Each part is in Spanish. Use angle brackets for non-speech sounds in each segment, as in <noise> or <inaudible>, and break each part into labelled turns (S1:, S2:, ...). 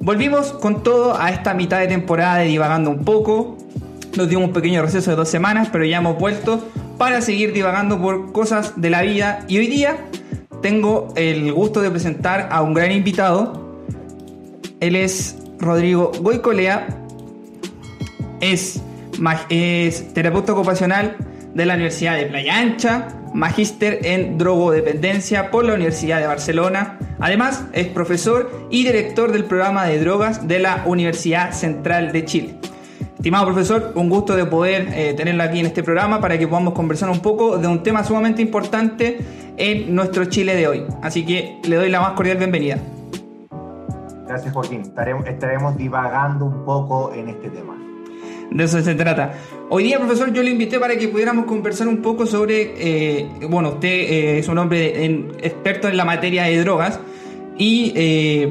S1: Volvimos con todo a esta mitad de temporada de divagando un poco. Nos dimos un pequeño receso de dos semanas, pero ya hemos vuelto para seguir divagando por cosas de la vida. Y hoy día tengo el gusto de presentar a un gran invitado. Él es Rodrigo Goicolea. Es, es terapeuta ocupacional de la Universidad de Playa Ancha, magíster en drogodependencia por la Universidad de Barcelona. Además, es profesor y director del programa de drogas de la Universidad Central de Chile. Estimado profesor, un gusto de poder eh, tenerlo aquí en este programa para que podamos conversar un poco de un tema sumamente importante en nuestro Chile de hoy. Así que le doy la más cordial bienvenida.
S2: Gracias Joaquín, estaremos, estaremos divagando un poco en este tema
S1: de eso se trata. Hoy día, profesor, yo le invité para que pudiéramos conversar un poco sobre, eh, bueno, usted eh, es un hombre experto en la materia de drogas y eh,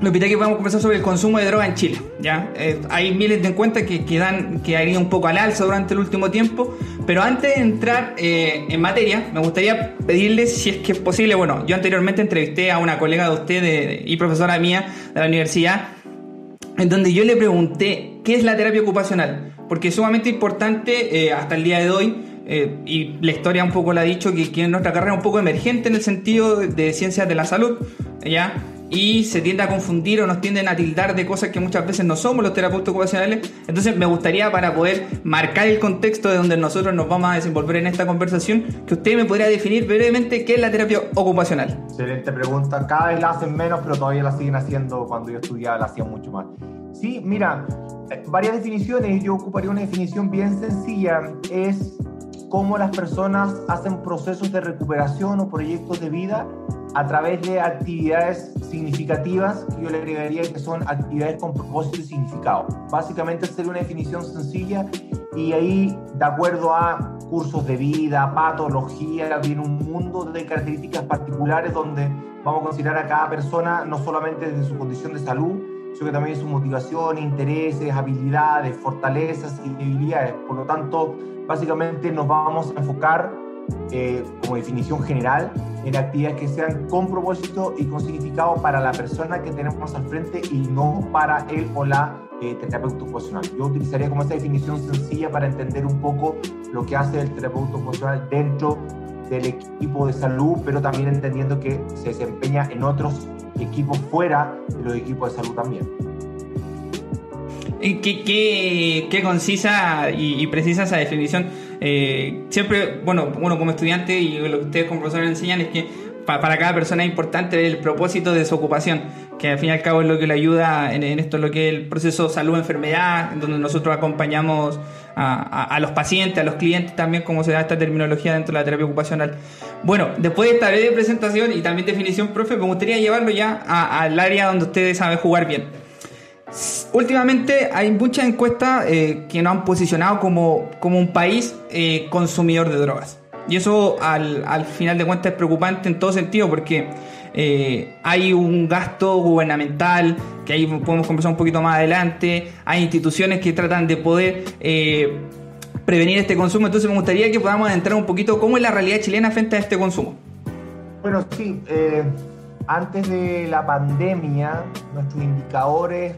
S1: lo invité a que podamos conversar sobre el consumo de droga en Chile. ¿ya? hay miles de encuestas que, que, dan, que han ido un poco al alza durante el último tiempo, pero antes de entrar en materia, me gustaría pedirle si es que es posible, bueno, yo anteriormente entrevisté a una colega de usted y profesora mía de la universidad, en donde yo le pregunté qué es la terapia ocupacional, porque es sumamente importante eh, hasta el día de hoy, eh, y la historia un poco la ha dicho, que, que nuestra carrera es un poco emergente en el sentido de ciencias de la salud, ¿ya? Y se tiende a confundir o nos tienden a tildar de cosas que muchas veces no somos los terapeutas ocupacionales. Entonces me gustaría para poder marcar el contexto de donde nosotros nos vamos a desenvolver en esta conversación, que usted me podría definir brevemente qué es la terapia ocupacional.
S2: Excelente pregunta. Cada vez la hacen menos, pero todavía la siguen haciendo. Cuando yo estudiaba la hacían mucho más. Sí, mira, eh, varias definiciones. Yo ocuparía una definición bien sencilla. Es cómo las personas hacen procesos de recuperación o proyectos de vida a través de actividades significativas que yo le agregaría que son actividades con propósito y significado. Básicamente sería una definición sencilla y ahí, de acuerdo a cursos de vida, patología, viene un mundo de características particulares donde vamos a considerar a cada persona no solamente desde su condición de salud, sino que también su motivación, intereses, habilidades, fortalezas y debilidades. Por lo tanto, básicamente nos vamos a enfocar eh, como definición general, en actividades que sean con propósito y con significado para la persona que tenemos al frente y no para él o la eh, terapeuta ocupacional. Yo utilizaría como esta definición sencilla para entender un poco lo que hace el terapeuta ocupacional dentro del equipo de salud, pero también entendiendo que se desempeña en otros equipos fuera de los equipos de salud también.
S1: ¿Qué, qué, qué concisa y, y, precisa esa definición? Eh, siempre, bueno, uno como estudiante y lo que ustedes como profesores enseñan es que para cada persona es importante el propósito de su ocupación, que al fin y al cabo es lo que le ayuda en, esto, lo que es el proceso salud-enfermedad, donde nosotros acompañamos a, los pacientes, a los clientes también, como se da esta terminología dentro de la terapia ocupacional. Bueno, después de esta breve presentación y también definición, profe, me gustaría llevarlo ya al área donde ustedes saben jugar bien. Últimamente hay muchas encuestas eh, que nos han posicionado como, como un país eh, consumidor de drogas. Y eso al, al, final de cuentas es preocupante en todo sentido porque eh, hay un gasto gubernamental, que ahí podemos conversar un poquito más adelante, hay instituciones que tratan de poder prevenir este consumo, entonces me gustaría que podamos entrar un poquito cómo es la realidad chilena frente a este consumo.
S2: Bueno, sí, antes de la pandemia, nuestros indicadores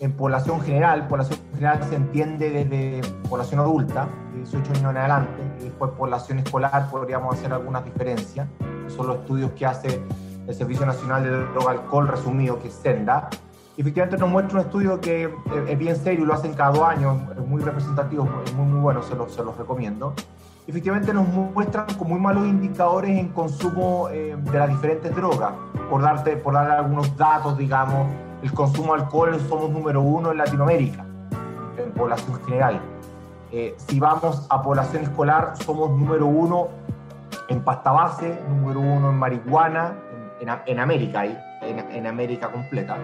S2: en población general, población general se entiende desde población adulta, de 18 años en adelante, y después población escolar podríamos hacer algunas diferencias, son los estudios que hace el Servicio Nacional de Droga Alcohol resumido, que es SENDA, y efectivamente nos muestra un estudio que es bien serio lo hacen cada dos años, es muy representativo, es muy, muy bueno, se los, se los recomiendo. Efectivamente nos muestran con muy malos indicadores en consumo eh, de las diferentes drogas, por, darte, por dar algunos datos, digamos, el consumo de alcohol somos número uno en Latinoamérica, en población general. Eh, si vamos a población escolar, somos número uno en pasta base, número uno en marihuana, en, América, en, América completa.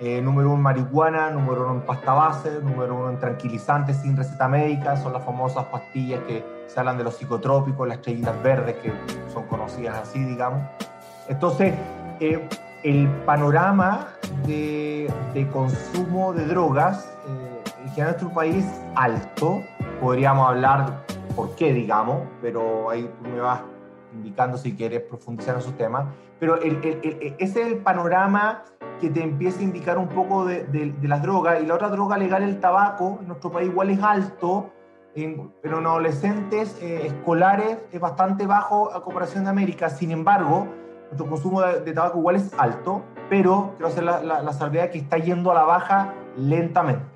S2: Eh, número uno en marihuana, número uno en pasta base, número uno en tranquilizantes sin receta médica, son las famosas pastillas que se hablan de los psicotrópicos, las estrellitas verdes que son conocidas así, digamos. Entonces, eh, el panorama de, de, consumo de drogas eh, en nuestro país alto, podríamos hablar por qué, digamos, pero ahí tú me vas indicando si quieres profundizar en esos temas, pero el, ese es el panorama que te empieza a indicar un poco de, de, las drogas. Y la otra droga legal, el tabaco, en nuestro país igual es alto, pero en adolescentes eh, escolares es bastante bajo a comparación de América. Sin embargo, nuestro consumo de, tabaco igual es alto, pero quiero hacer la, la, salvedad que está yendo a la baja lentamente.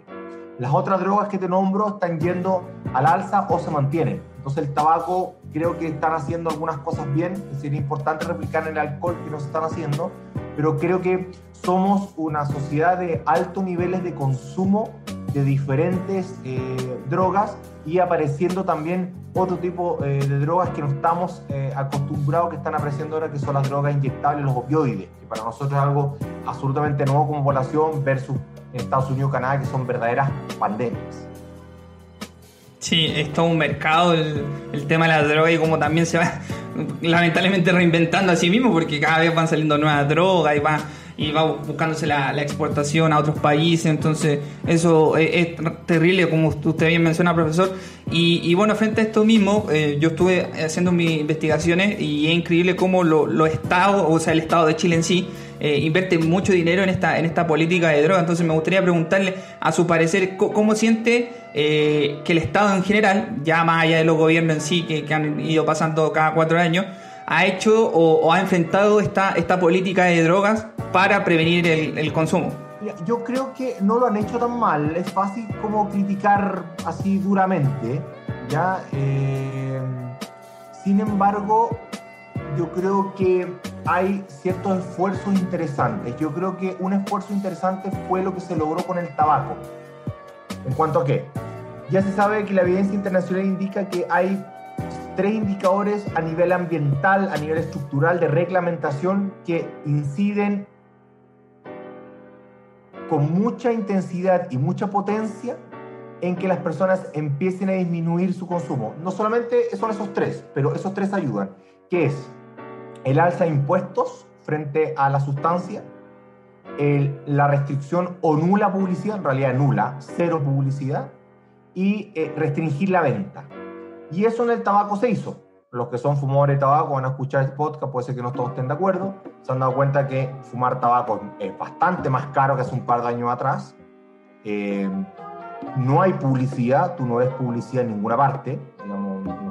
S2: Las otras drogas que te nombro están yendo al alza o se mantienen. Entonces el tabaco creo que están haciendo algunas cosas bien, sería importante replicar en el alcohol que no se están haciendo, pero creo que somos una sociedad de altos niveles de consumo de diferentes eh, drogas y apareciendo también otro tipo eh, de drogas que no estamos eh, acostumbrados que están apareciendo ahora, que son las drogas inyectables, los opioides, que para nosotros es algo absolutamente nuevo como población versus en Estados Unidos y Canadá, que son verdaderas pandemias.
S1: Sí, es todo un mercado el, tema de la droga y como también se va <laughs> lamentablemente reinventando a sí mismo porque cada vez van saliendo nuevas drogas y va, y va buscándose la, exportación a otros países, entonces eso es, terrible como usted bien menciona, profesor. Y, bueno, frente a esto mismo, eh, yo estuve haciendo mis investigaciones y es increíble cómo los estados, o sea, el estado de Chile en sí, eh, invierte mucho dinero en esta, en esta política de droga. Entonces me gustaría preguntarle, a su parecer, cómo, siente eh, que el Estado en general, ya más allá de los gobiernos en sí, que, han ido pasando cada cuatro años, ha hecho o, ha enfrentado esta, esta política de drogas para prevenir el, consumo.
S2: Yo creo que no lo han hecho tan mal. Es fácil como criticar así duramente, ¿ya? Eh, sin embargo, yo creo que hay ciertos esfuerzos interesantes. Yo creo que un esfuerzo interesante fue lo que se logró con el tabaco. ¿En cuanto a qué? Ya se sabe que la evidencia internacional indica que hay tres indicadores a nivel ambiental, a nivel estructural de reglamentación que inciden con mucha intensidad y mucha potencia en que las personas empiecen a disminuir su consumo. No solamente son esos tres, pero esos tres ayudan, que es el alza de impuestos frente a la sustancia, la restricción o nula publicidad, en realidad nula, cero publicidad, y eh, restringir la venta. Y eso en el tabaco se hizo. Los que son fumadores de tabaco van a escuchar este podcast, puede ser que no todos estén de acuerdo, se han dado cuenta que fumar tabaco es bastante más caro que hace un par de años atrás. Eh, no hay publicidad, tú no ves publicidad en ninguna parte, digamos,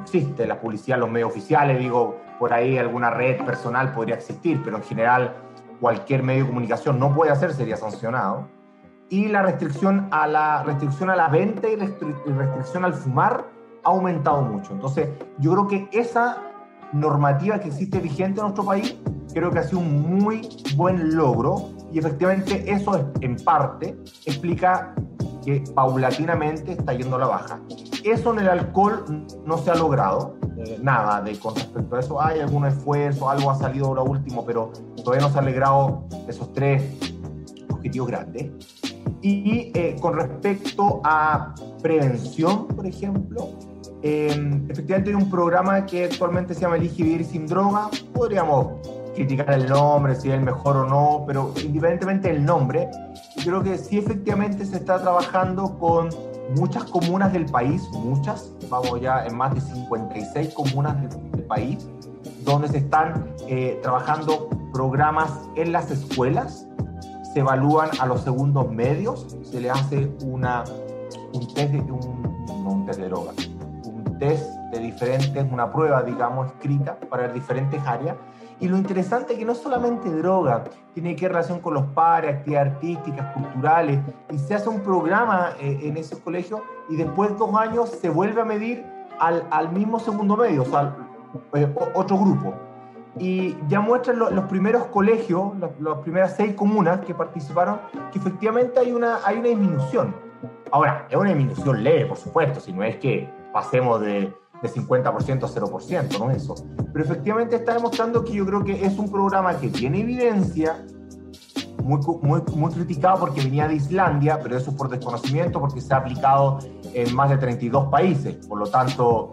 S2: existe la publicidad los medios oficiales, digo, por ahí alguna red personal podría existir, pero en general cualquier medio de comunicación no puede hacer, sería sancionado. Y la restricción a la, restricción a la venta y restricción al fumar ha aumentado mucho. Entonces, yo creo que esa normativa que existe vigente en nuestro país, creo que ha sido un muy buen logro y efectivamente eso en parte explica que paulatinamente está yendo a la baja. Eso en el alcohol no se ha logrado, eh, nada de con respecto a eso. Hay algún esfuerzo, algo ha salido ahora último, pero todavía no se han logrado esos tres objetivos grandes. Y eh, con respecto a prevención, por ejemplo, eh, efectivamente hay un programa que actualmente se llama Elige Vivir Sin Droga. Podríamos criticar el nombre, si es el mejor o no, pero independientemente del nombre, creo que sí efectivamente se está trabajando con muchas comunas del país, muchas, vamos ya en más de 56 comunas del, país, donde se están eh, trabajando programas en las escuelas, se evalúan a los segundos medios, se le hace una, un test de, un, un test de drogas, un test de diferentes, una prueba, digamos, escrita para diferentes áreas, y lo interesante es que no solamente droga, tiene que relación con los padres, actividades artísticas, culturales, y se hace un programa eh, en ese colegio y después de dos años se vuelve a medir al, al mismo segundo medio, o sea, eh, otro grupo. Y ya muestran los primeros colegios, las primeras seis comunas que participaron, que efectivamente hay una, hay una disminución. Ahora, es una disminución leve, por supuesto, si no es que pasemos de de 50% a 0%, no eso. Pero efectivamente está demostrando que yo creo que es un programa que tiene evidencia, muy, muy, muy criticado porque venía de Islandia, pero eso es por desconocimiento, porque se ha aplicado en más de 32 países, por lo tanto,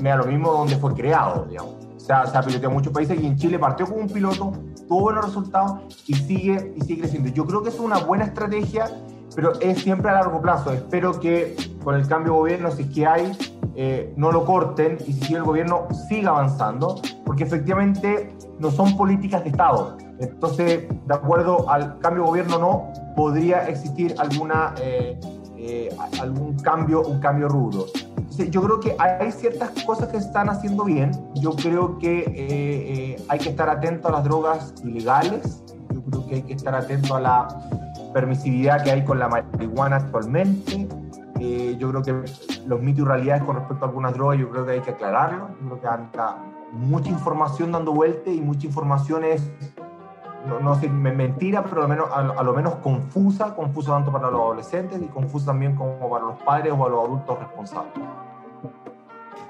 S2: me, da lo mismo donde fue creado, digamos. O sea, se ha piloteado en muchos países y en Chile partió con un piloto, tuvo buenos resultados y sigue, y sigue creciendo. Yo creo que es una buena estrategia, pero es siempre a largo plazo. Espero que con el cambio de gobierno, si es que hay, eh, no lo corten y si el gobierno siga avanzando, porque efectivamente no son políticas de Estado. Entonces, de acuerdo al cambio de gobierno, no podría existir alguna, eh, eh, algún cambio, un cambio rudo. Yo creo que hay ciertas cosas que están haciendo bien. Yo creo que hay que estar atento a las drogas ilegales. Yo creo que hay que estar atento a la permisividad que hay con la marihuana actualmente. Yo creo que los mitos y realidades con respecto a algunas drogas, yo creo que hay que aclararlo. Yo creo que anda mucha información dando vuelta y mucha información es, no, no sé, mentira, pero a lo, menos, a, lo menos confusa, confusa tanto para los adolescentes y confusa también como para los padres o para los adultos responsables.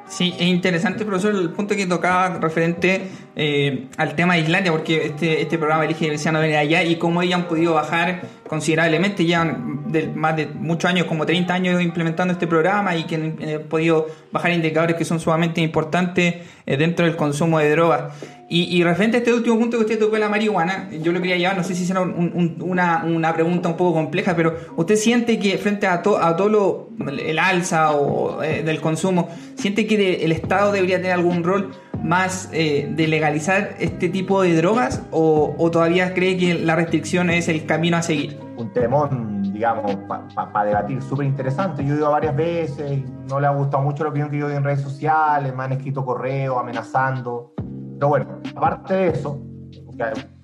S1: Sí, es interesante, profesor, el punto que tocaba referente eh, al tema de Islandia, porque este, este programa elige no venir allá y cómo ellos han podido bajar considerablemente, llevan de, más de muchos años, como 30 años implementando este programa y que han eh, podido bajar indicadores que son sumamente importantes eh, dentro del consumo de drogas. Y, referente a este último punto que usted tocó de la marihuana, yo lo quería llevar, no sé si será una, una, pregunta un poco compleja, pero ¿usted siente que frente a, a todo lo, el alza o, eh, del consumo, siente que el Estado debería tener algún rol más eh, de legalizar este tipo de drogas o, todavía cree que la restricción es el camino a seguir?
S2: Un temón, digamos, para debatir, súper interesante. Yo he ido varias veces, no le ha gustado mucho la opinión que yo doy en redes sociales, me han escrito correos amenazando pero bueno, aparte de eso,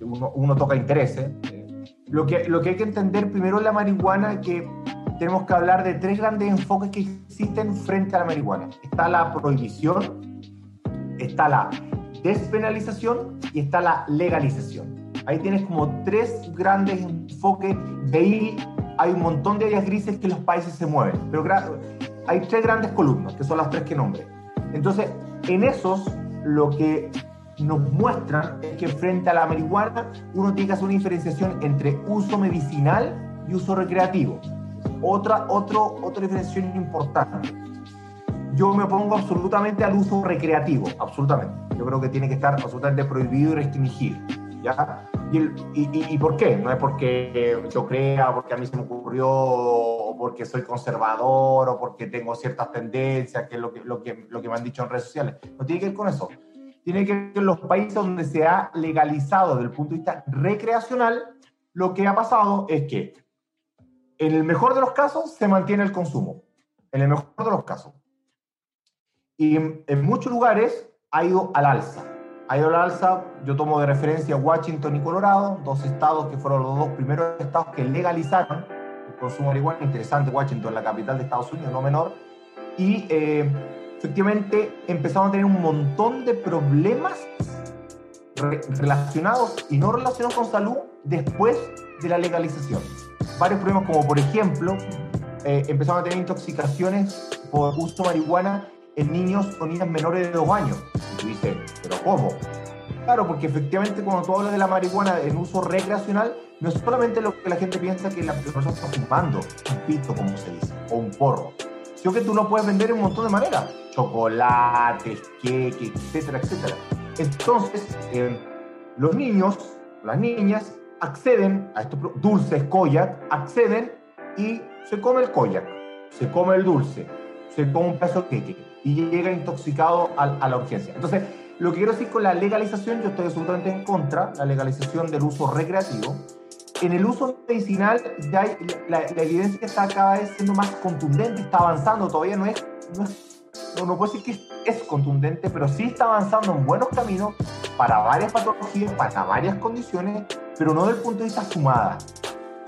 S2: uno, toca intereses, eh, lo, que, lo que hay que entender primero en la marihuana es que tenemos que hablar de tres grandes enfoques que existen frente a la marihuana. Está la prohibición, está la despenalización y está la legalización. Ahí tienes como tres grandes enfoques. De ahí hay un montón de áreas grises que los países se mueven. Pero hay tres grandes columnas, que son las tres que nombré. Entonces, en esos, lo que nos muestra que frente a la marihuana uno tiene que hacer una diferenciación entre uso medicinal y uso recreativo. Otra, otro, otra diferenciación importante. Yo me opongo absolutamente al uso recreativo, absolutamente. Yo creo que tiene que estar absolutamente prohibido y restringido. ¿ya? ¿Y, y, y, por qué? No es porque yo crea, porque a mí se me ocurrió, o porque soy conservador, o porque tengo ciertas tendencias, que es lo que, lo que, lo que me han dicho en redes sociales. No tiene que ver con eso tiene que ver con los países donde se ha legalizado desde el punto de vista recreacional, lo que ha pasado es que en el mejor de los casos se mantiene el consumo, en el mejor de los casos. Y en, muchos lugares ha ido al alza. Ha ido al alza, yo tomo de referencia Washington y Colorado, dos estados que fueron los dos primeros estados que legalizaron el consumo de marihuana. Interesante, Washington, la capital de Estados Unidos, no menor. Y eh, efectivamente empezamos a tener un montón de problemas relacionados y no relacionados con salud después de la legalización. Varios problemas como por ejemplo, eh, empezamos a tener intoxicaciones por uso de marihuana en niños o niñas menores de dos años. Y tú dices, ¿pero cómo? Claro, porque efectivamente cuando tú hablas de la marihuana en uso recreacional, no es solamente lo que la gente piensa que la persona está fumando, un pito como se dice, o un porro, sino que tú lo puedes vender en un montón de maneras chocolates, queques, etcétera, etcétera. Entonces, eh, los niños, las niñas, acceden a estos dulces, koyak, acceden y se come el koyak, se come el dulce, come un pedazo de queque y llega intoxicado a, la urgencia. Entonces, lo que quiero decir con la legalización, yo estoy absolutamente en contra, la legalización del uso recreativo. En el uso medicinal, ya la, evidencia está cada vez siendo más contundente, está avanzando, todavía no es, no es no, no puedo decir que es contundente, pero sí está avanzando en buenos caminos para varias patologías, para varias condiciones, pero no desde el punto de vista fumada,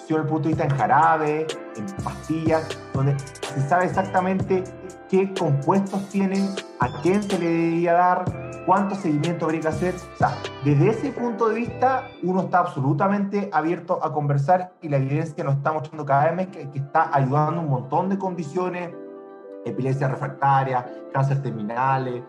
S2: desde el punto de vista en jarabe, en pastillas, donde se sabe exactamente qué compuestos tienen, a quién se le debería dar, cuánto seguimiento habría que hacer. O sea, desde ese punto de vista, uno está absolutamente abierto a conversar y la evidencia nos está mostrando cada vez que, que está ayudando un montón de condiciones epilepsia refractaria, cáncer terminales,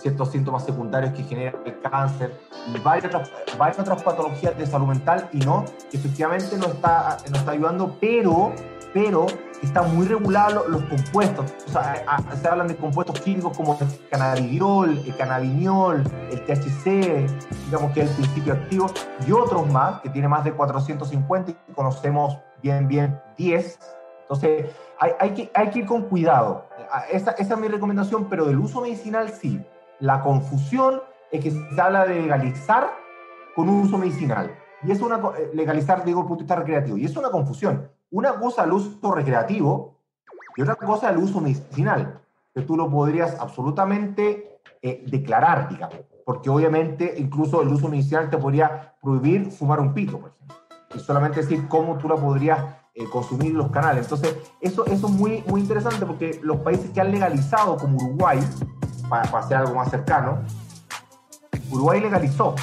S2: ciertos síntomas secundarios que generan el cáncer y varias otras, varias otras patologías de salud mental y no, que efectivamente no está, nos está ayudando, pero, pero están muy regulados los, compuestos. O sea, se hablan de compuestos químicos como el cannabidiol, el cannabiniol, el THC, digamos que es el principio activo, y otros más, que tiene más de 450 y conocemos bien, bien 10. Entonces, hay, que, hay que ir con cuidado. Esa, es mi recomendación, pero del uso medicinal sí. La confusión es que se habla de legalizar con un uso medicinal. Y es una, eh, legalizar, digo, el punto de recreativo. Y es una confusión. Una cosa el uso recreativo y otra cosa el uso medicinal, que tú lo podrías absolutamente eh, declarar, digamos. Porque obviamente incluso el uso medicinal te podría prohibir fumar un pito, por ejemplo. Solamente decir cómo tú la podrías eh, consumir los canales. Entonces, eso, eso es muy, muy interesante porque los países que han legalizado, como Uruguay, para, para hacer algo más cercano, Uruguay legalizó.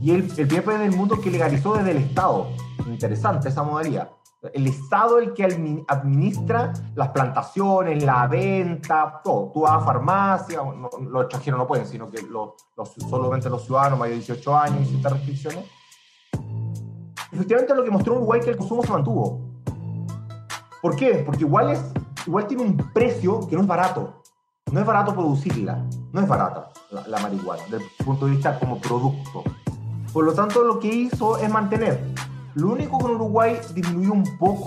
S2: Y el, el primer país del mundo que legalizó desde el Estado. Interesante esa modalidad. El Estado es el que administra las plantaciones, la venta, todo. Tú vas a farmacia, los extranjeros no pueden, sino que los, solamente los ciudadanos mayores de 18 años y ciertas restricciones. Efectivamente, lo que mostró Uruguay que el consumo se mantuvo. ¿Por qué? Porque igual, es, igual tiene un precio que no es barato. No es barato producirla, no es barata la, la marihuana, desde el punto de vista como producto. Por lo tanto, lo que hizo es mantener lo único que en Uruguay disminuyó un poco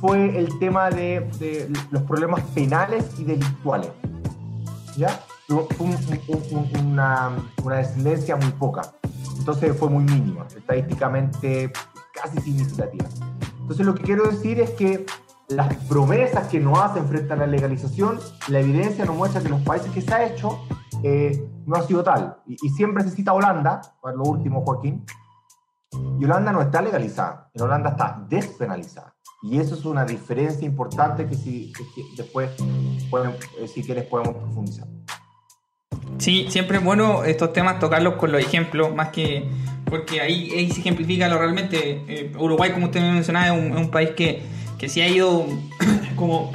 S2: fue el tema de, los problemas penales y delictuales. ¿Ya? Fue una, una descendencia muy poca. Entonces fue muy mínima, estadísticamente casi significativa. Entonces lo que quiero decir es que las promesas que nos hacen frente a la legalización, la evidencia nos muestra que en los países que se ha hecho eh, no ha sido tal. Y, y, siempre se cita Holanda, para lo último, Joaquín, y Holanda no está legalizada, en Holanda está despenalizada. Y eso es una diferencia importante que si después, eh, si quieres, podemos profundizar.
S1: Sí, siempre es bueno estos temas tocarlos con los ejemplos, más que porque ahí, ahí se ejemplifica lo realmente. Eh, Uruguay, como usted me mencionaba, es un, es un país que, que sí ha ido <clears throat> como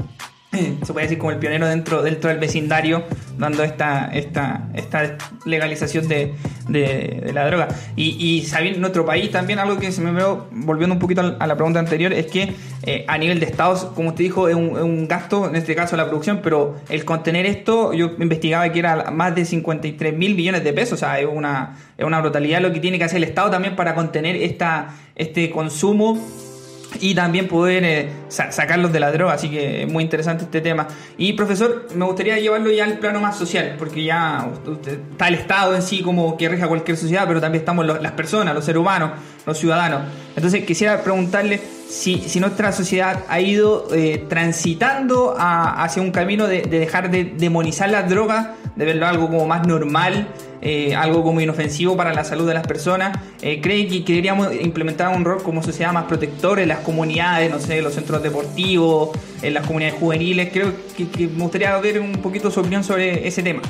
S1: <laughs> se puede decir como el pionero dentro, dentro del vecindario, dando esta, esta, esta legalización de, de, la droga. Y, y sabiendo en nuestro país también, algo que se me veo, volviendo un poquito a la pregunta anterior, es que eh, a nivel de estados, como usted dijo, es un, un, gasto, en este caso la producción, pero el contener esto, yo investigaba que era más de 53 mil millones de pesos, o sea, es una, es una brutalidad lo que tiene que hacer el Estado también para contener esta, este consumo y también poder eh, sacarlos de la droga, así que muy interesante este tema. Y profesor, me gustaría llevarlo ya al plano más social, porque ya está el Estado en sí como que rija cualquier sociedad, pero también estamos las personas, los seres humanos, los ciudadanos. Entonces quisiera preguntarle si, si nuestra sociedad ha ido eh, transitando hacia un camino de, de dejar de demonizar las drogas, de verlo algo como más normal eh, algo como inofensivo para la salud de las personas. Eh, ¿Cree que, deberíamos implementar un rol como sociedad más protector en las comunidades, no sé, los centros deportivos, en las comunidades juveniles? Creo que, me gustaría ver un poquito su opinión sobre ese tema.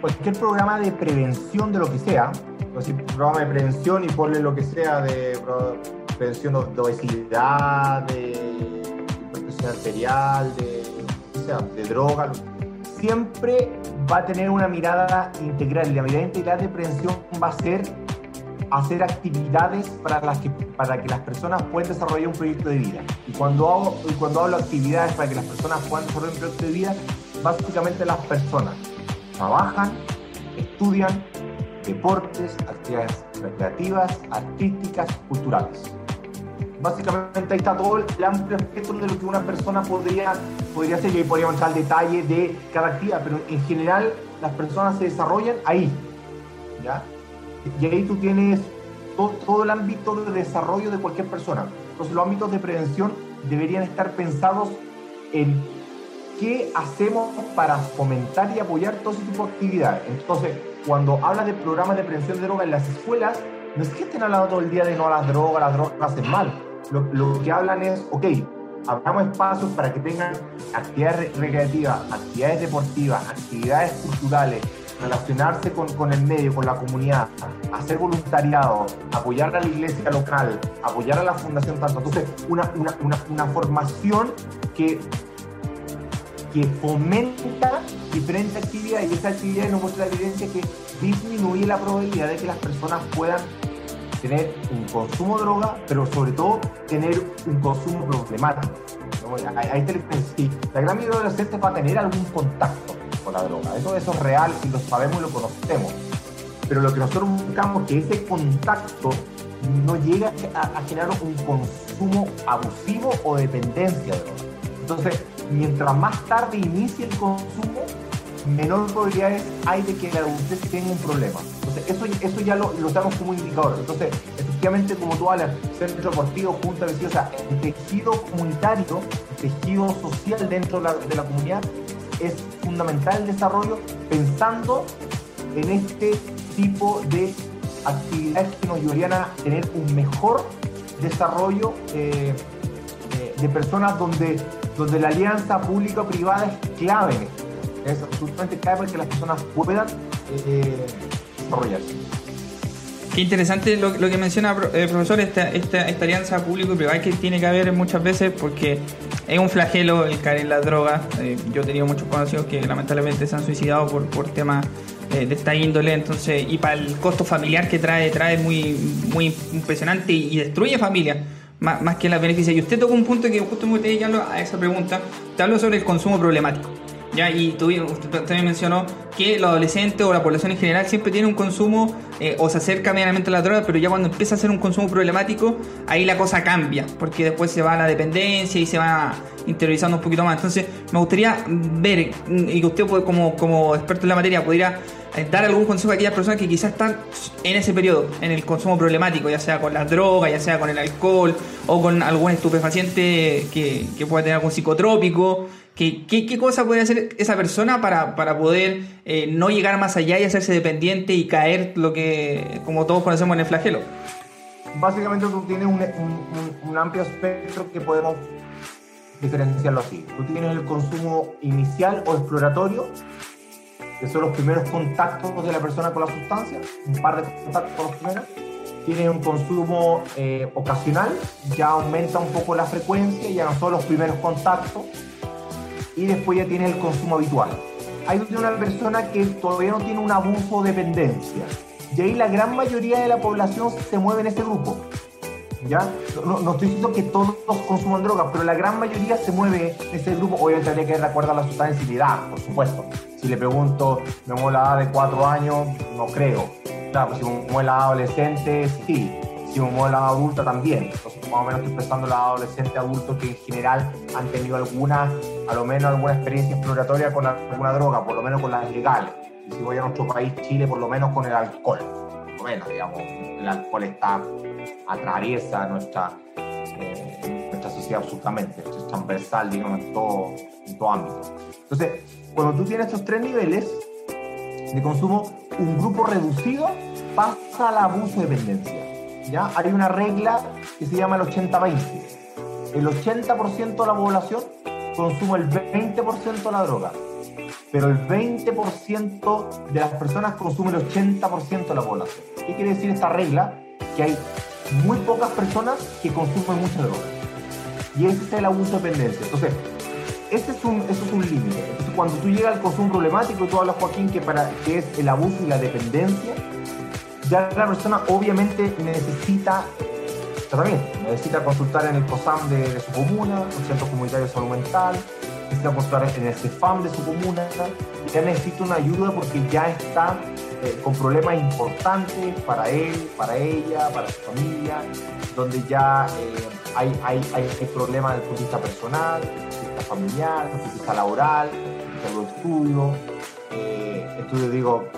S2: Cualquier programa de prevención de lo que sea, decir, programa de prevención y ponle lo que sea de prevención de obesidad, de hipertensión arterial, de, o sea, de droga, siempre va a tener una mirada integral la mirada integral de prevención va a ser hacer actividades para, las que, para que las personas puedan desarrollar un proyecto de vida. Y cuando, hago, y cuando hablo de actividades para que las personas puedan desarrollar un proyecto de vida, básicamente las personas trabajan, estudian, deportes, actividades recreativas, artísticas, culturales. Básicamente ahí está todo el amplio espectro de lo que una persona podría, podría hacer y ahí podríamos entrar al detalle de cada actividad, pero en general las personas se desarrollan ahí. ¿ya? Y ahí tú tienes todo, el ámbito de desarrollo de cualquier persona. Entonces los ámbitos de prevención deberían estar pensados en qué hacemos para fomentar y apoyar todo ese tipo de actividades. Entonces, cuando habla de programas de prevención de drogas en las escuelas, no es que estén hablando todo el día de no a las drogas, las drogas hacen mal lo, que hablan es, ok, abramos espacios para que tengan actividades recreativas, actividades deportivas, actividades culturales, relacionarse con, con, el medio, con la comunidad, hacer voluntariado, apoyar a la iglesia local, apoyar a la fundación tanto. Entonces, una, una, una, una formación que que fomenta diferentes actividades y esa actividad nos muestra la evidencia que disminuye la probabilidad de que las personas puedan tener un consumo de droga, pero sobre todo tener un consumo problemático. Ahí te sí, la gran mayoría de los adolescentes va a tener algún contacto con la droga. Eso, eso es real y lo sabemos y lo conocemos. Pero lo que nosotros buscamos es que ese contacto no llegue a, generar un consumo abusivo o dependencia de droga. Entonces, mientras más tarde inicie el consumo, menor probabilidades hay de que la adultez tenga un problema. Entonces, eso, eso ya lo, lo usamos como indicador. Entonces, efectivamente, como tú hablas, centro deportivo, junta viciosa, el tejido comunitario, el tejido social dentro de la, comunidad es fundamental el desarrollo pensando en este tipo de actividades que nos ayudarían a tener un mejor desarrollo eh, eh, de personas donde, donde la alianza pública-privada es clave. Es absolutamente clave para que las personas puedan eh, desarrollarse.
S1: Qué interesante lo, que menciona, el profesor, esta, esta, esta alianza público-privada que tiene que haber muchas veces porque es un flagelo el caer en la droga. yo he tenido muchos conocidos que lamentablemente se han suicidado por, por temas eh, de esta índole, entonces, y para el costo familiar que trae, trae muy, muy impresionante y, destruye familias. Más, más, que la beneficia. Y usted tocó un punto que justo me gustaría a esa pregunta. Te hablo sobre el consumo problemático. ¿Ya? Y tú, usted también mencionó que los adolescentes o la población en general siempre tiene un consumo eh, o se acerca medianamente a la droga, pero ya cuando empieza a ser un consumo problemático, ahí la cosa cambia, porque después se va a la dependencia y se va interiorizando un poquito más. Entonces, me gustaría ver, y que usted como, como experto en la materia pudiera eh, dar algún consejo a aquellas personas que quizás están en ese periodo, en el consumo problemático, ya sea con la droga, ya sea con el alcohol o con algún estupefaciente que, que pueda tener algún psicotrópico. ¿Qué, qué, cosa puede hacer esa persona para, para poder eh, no llegar más allá y hacerse dependiente y caer lo que, como todos conocemos, en el flagelo?
S2: Básicamente tú tienes un, un, un amplio espectro que podemos diferenciarlo así. Tú tienes el consumo inicial o exploratorio, que son los primeros contactos de la persona con la sustancia, un par de contactos con los primeros. Tiene un consumo eh, ocasional, ya aumenta un poco la frecuencia, ya no son los primeros contactos. Y después ya tiene el consumo habitual. Hay una persona que todavía no tiene un abuso o dependencia. Y ahí la gran mayoría de la población se mueve en ese grupo. ¿ya? No, no, estoy diciendo que todos consuman drogas, pero la gran mayoría se mueve en ese grupo. Obviamente habría que recordar la sustancia edad, por supuesto. Si le pregunto, ¿me muevo la edad de cuatro años? No creo. Claro, si me muevo la adolescente, sí. Si me muevo la adulta, también. Entonces, más o menos estoy pensando en la adolescente adulto que en general han tenido alguna, a lo menos alguna experiencia exploratoria con alguna droga, por lo menos con las legales. Y si voy a nuestro país, Chile, por lo menos con el alcohol. Por lo menos, digamos, el alcohol está, atraviesa nuestra, eh, nuestra sociedad absolutamente. Es transversal, digamos, en todo, en todo ámbito. Entonces, cuando tú tienes estos tres niveles de consumo, un grupo reducido pasa al abuso de dependencia. ¿ya? Hay una regla que se llama el 80-20. El 80% de la población consume el 20% de la droga, pero el 20% de las personas consume el 80% de la población. ¿Qué quiere decir esta regla? Que hay muy pocas personas que consumen mucha droga. Y ese es el abuso de dependencia. Entonces, ese es un, es un límite. Cuando tú llegas al consumo problemático, tú hablas, Joaquín, que, para, que es el abuso y la dependencia, ya la persona obviamente necesita tratamiento, necesita consultar en el COSAM de, su comuna, el Centro Comunitario de Salud Mental, necesita consultar en el CEFAM de su comuna, ya necesita una ayuda porque ya está eh, con problemas importantes para él, para ella, para su familia, donde ya eh, hay, hay, hay, problemas desde el punto de vista personal, familiar, desde laboral, desde los estudios, eh, estudio digo,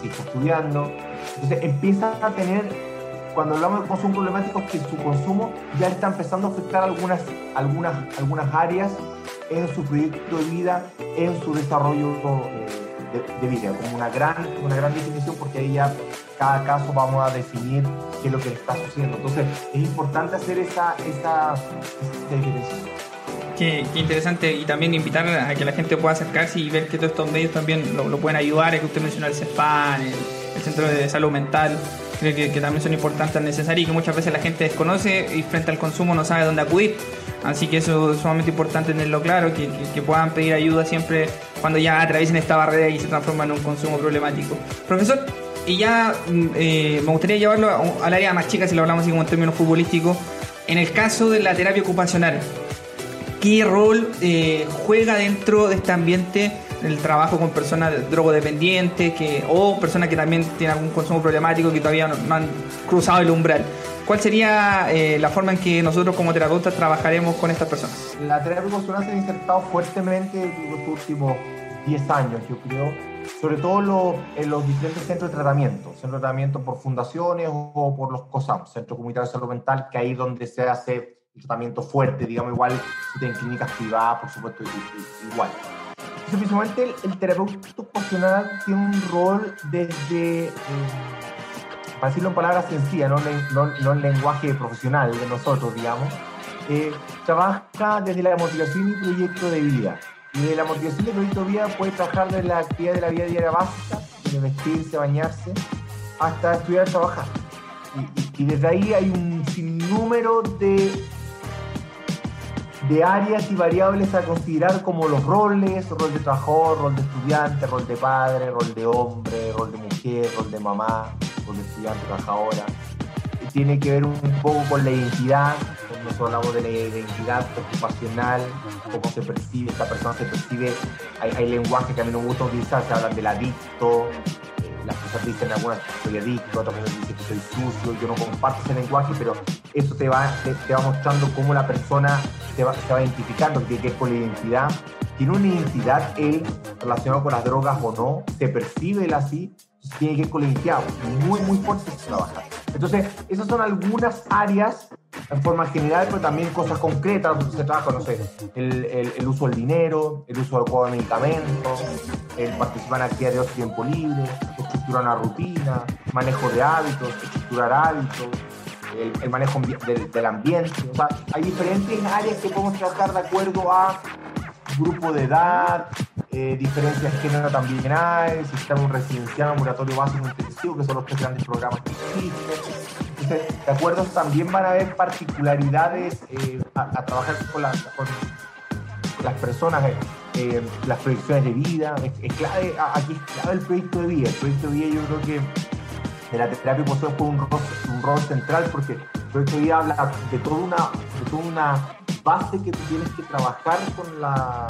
S2: si, está estudiando. Entonces empieza a tener, cuando hablamos de consumo problemático, que su consumo ya está empezando a afectar algunas, algunas, algunas áreas en su proyecto de vida, en su desarrollo de, de, vida, como una gran, una gran definición, porque ahí ya cada caso vamos a definir qué es lo que está sucediendo. Entonces es importante hacer esa, esa, esa diferenciación.
S1: Qué, interesante y también invitar a que la gente pueda acercarse y ver que todos estos medios también lo, pueden ayudar, es que usted mencionó el CEFAN, el, Centro de Salud Mental, creo que, también son importantes, necesarias y que muchas veces la gente desconoce y frente al consumo no sabe dónde acudir. Así que eso es sumamente importante tenerlo claro, que, puedan pedir ayuda siempre cuando ya atraviesen esta barrera y se transforman en un consumo problemático. Profesor, y ya mm, eh, me gustaría llevarlo al área más chica, si lo hablamos así como en términos futbolísticos. En el caso de la terapia ocupacional, ¿qué rol eh, juega dentro de este ambiente el trabajo con personas drogodependientes que, o personas que también tienen algún consumo problemático que todavía no, han cruzado el umbral? ¿Cuál sería eh, la forma en que nosotros como terapeutas trabajaremos con estas personas?
S2: La terapia ocupacional se ha insertado fuertemente en los últimos 10 años, yo creo, sobre todo en los diferentes centros de tratamiento, centros de tratamiento por fundaciones o por los COSAM, Centro Comunitario de Salud Mental, que ahí es donde se hace el tratamiento fuerte, digamos, igual en clínicas privadas, por supuesto, igual. Principalmente el, el terapeuta ocupacional tiene un rol desde, eh, para decirlo en palabras sencillas, no, no, en lenguaje profesional de nosotros, digamos, eh, trabaja desde la motivación y proyecto de vida. Y de la motivación de proyecto de vida puede trabajar desde la actividad de la vida diaria básica, de vestirse, bañarse, hasta estudiar, trabajar. Y, y desde ahí hay un sinnúmero de de áreas y variables a considerar como los roles, rol de trabajador, rol de estudiante, rol de padre, rol de hombre, rol de mujer, rol de mamá, rol de estudiante, trabajadora. Tiene que ver un poco con la identidad, nosotros hablamos de la identidad ocupacional, cómo se percibe, esta persona se percibe, hay, hay lenguaje que a mí no me gusta utilizar, se hablan del adicto, las personas dicen algunas que soy adicto, otras personas dicen que soy sucio, yo no comparto ese lenguaje, pero eso te va, te, va mostrando cómo la persona se va, se va identificando, que, es por la identidad. Tiene una identidad él relacionado con las drogas o no, se percibe él así, tiene que ir con la identidad muy, muy fuerte trabajar. Entonces, esas son algunas áreas en forma general, pero también cosas concretas donde se trabaja, no sé, el, el, uso del dinero, el uso adecuado de medicamentos, el participar en actividades de tiempo libre, una rutina, manejo de hábitos, estructurar hábitos, el, manejo del, ambiente. O sea, hay diferentes áreas que podemos trabajar de acuerdo a grupo de edad, eh, diferencias de género también hay, sistema residencial, ambulatorio básico intensivo, que son los tres grandes programas que existen de acuerdo, también van a haber particularidades eh, a, trabajar con, las personas, eh, eh, las proyecciones de vida. Es, clave, aquí es clave el proyecto de vida. El proyecto de vida yo creo que en la terapia posee un rol, un rol central porque el proyecto de vida habla de toda una, de toda una base que tú tienes que trabajar con, la,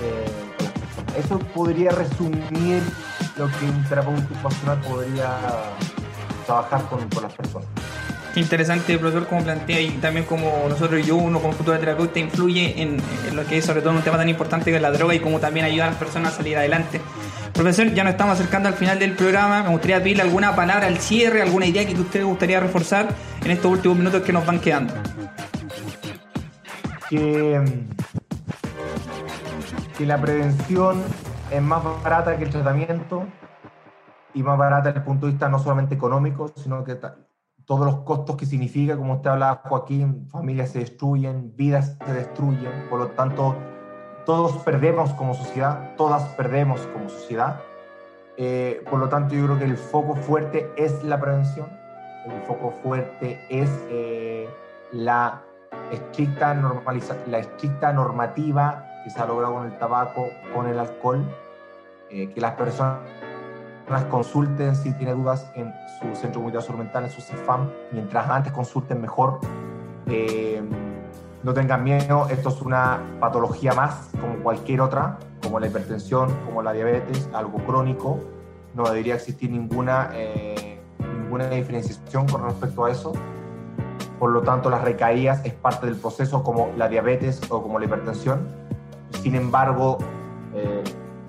S2: personas. Eso podría resumir lo que un terapeuta ocupacional podría trabajar con, con las personas.
S1: Interesante, profesor, como plantea y también como nosotros y yo, uno como futuro terapeuta, influye en, lo que es sobre todo un tema tan importante que es la droga y cómo también ayuda a las personas a salir adelante. Profesor, ya nos estamos acercando al final del programa. Me gustaría pedirle alguna palabra al cierre, alguna idea que usted gustaría reforzar en estos últimos minutos que nos van quedando.
S2: Que, que la prevención es más barata que el tratamiento y más barata desde el punto de vista no solamente económico, sino que todos los costos que significa, como usted hablaba, Joaquín, familias se destruyen, vidas se destruyen, por lo tanto, todos perdemos como sociedad, todas perdemos como sociedad. Eh, por lo tanto, yo creo que el foco fuerte es la prevención, el foco fuerte es eh, la, estricta la estricta normativa que se ha logrado con el tabaco, con el alcohol, eh, que las personas consulten si tienen dudas en su centro de comunidad mental, en su CIFAM. Mientras antes consulten mejor. Eh, no tengan miedo, esto es una patología más como cualquier otra, como la hipertensión, como la diabetes, algo crónico. No debería existir ninguna, eh, ninguna diferenciación con respecto a eso. Por lo tanto, las recaídas es parte del proceso como la diabetes o como la hipertensión. Sin embargo, eh,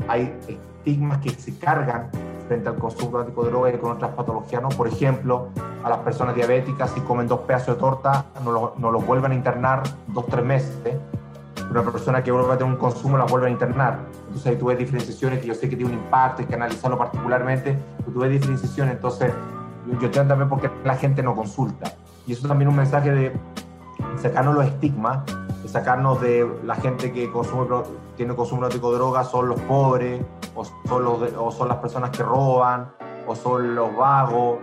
S2: hay estigmas que se cargan frente al consumo de droga y con otras patologías, ¿no? Por ejemplo, a las personas diabéticas, si comen dos pedazos de torta, no, lo, no los vuelven a internar dos, tres meses. ¿eh? Una persona que vuelve a tener un consumo la vuelven a internar. Entonces ahí tú ves diferenciaciones que yo sé que tiene un impacto, hay que analizarlo particularmente, pero tú ves diferenciaciones, entonces yo, yo entiendo también por qué la gente no consulta. Y eso también un mensaje de sacarnos los estigmas, sacarnos de la gente que consume, tiene consumo de drogas, son los pobres, o son, o son las personas que roban, o son los vagos.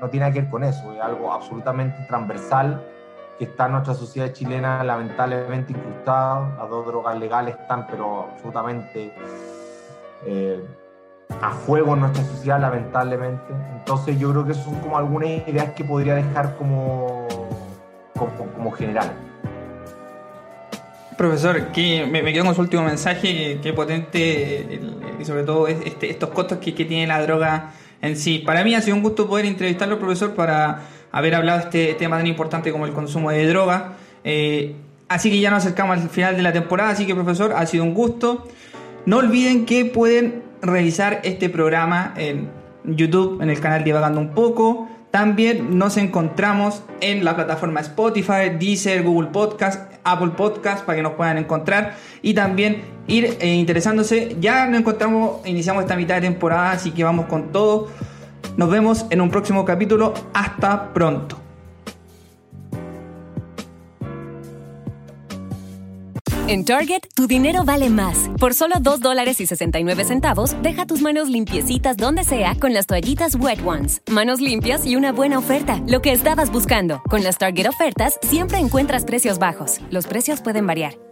S2: no tiene que ver con eso, es algo absolutamente transversal que está en nuestra sociedad chilena lamentablemente incrustado, las dos drogas legales están pero absolutamente eh, a fuego en nuestra sociedad lamentablemente, entonces yo creo que son como algunas ideas que podría dejar como, como, como general.
S1: Profesor, que me, quedo con su último mensaje, que, potente y sobre todo este, estos costos que, tiene la droga en sí. Para mí ha sido un gusto poder entrevistarlo, profesor, para haber hablado de este tema tan importante como el consumo de droga. Eh, así que ya nos acercamos al final de la temporada, así que profesor, ha sido un gusto. No olviden que pueden revisar este programa en YouTube, en el canal Divagando un poco. También nos encontramos en la plataforma Spotify, Deezer, Google Podcast, Apple Podcast para que nos puedan encontrar y también ir eh, interesándose. Ya nos encontramos, iniciamos esta mitad de temporada, así que vamos con todo. Nos vemos en un próximo capítulo. Hasta pronto.
S3: En Target, tu dinero vale más. Por solo 2 dólares y 69 centavos, deja tus manos limpiecitas donde sea con las toallitas Wet Ones. Manos limpias y una buena oferta. Lo que estabas buscando. Con las Target ofertas, siempre encuentras precios bajos. Los precios pueden variar.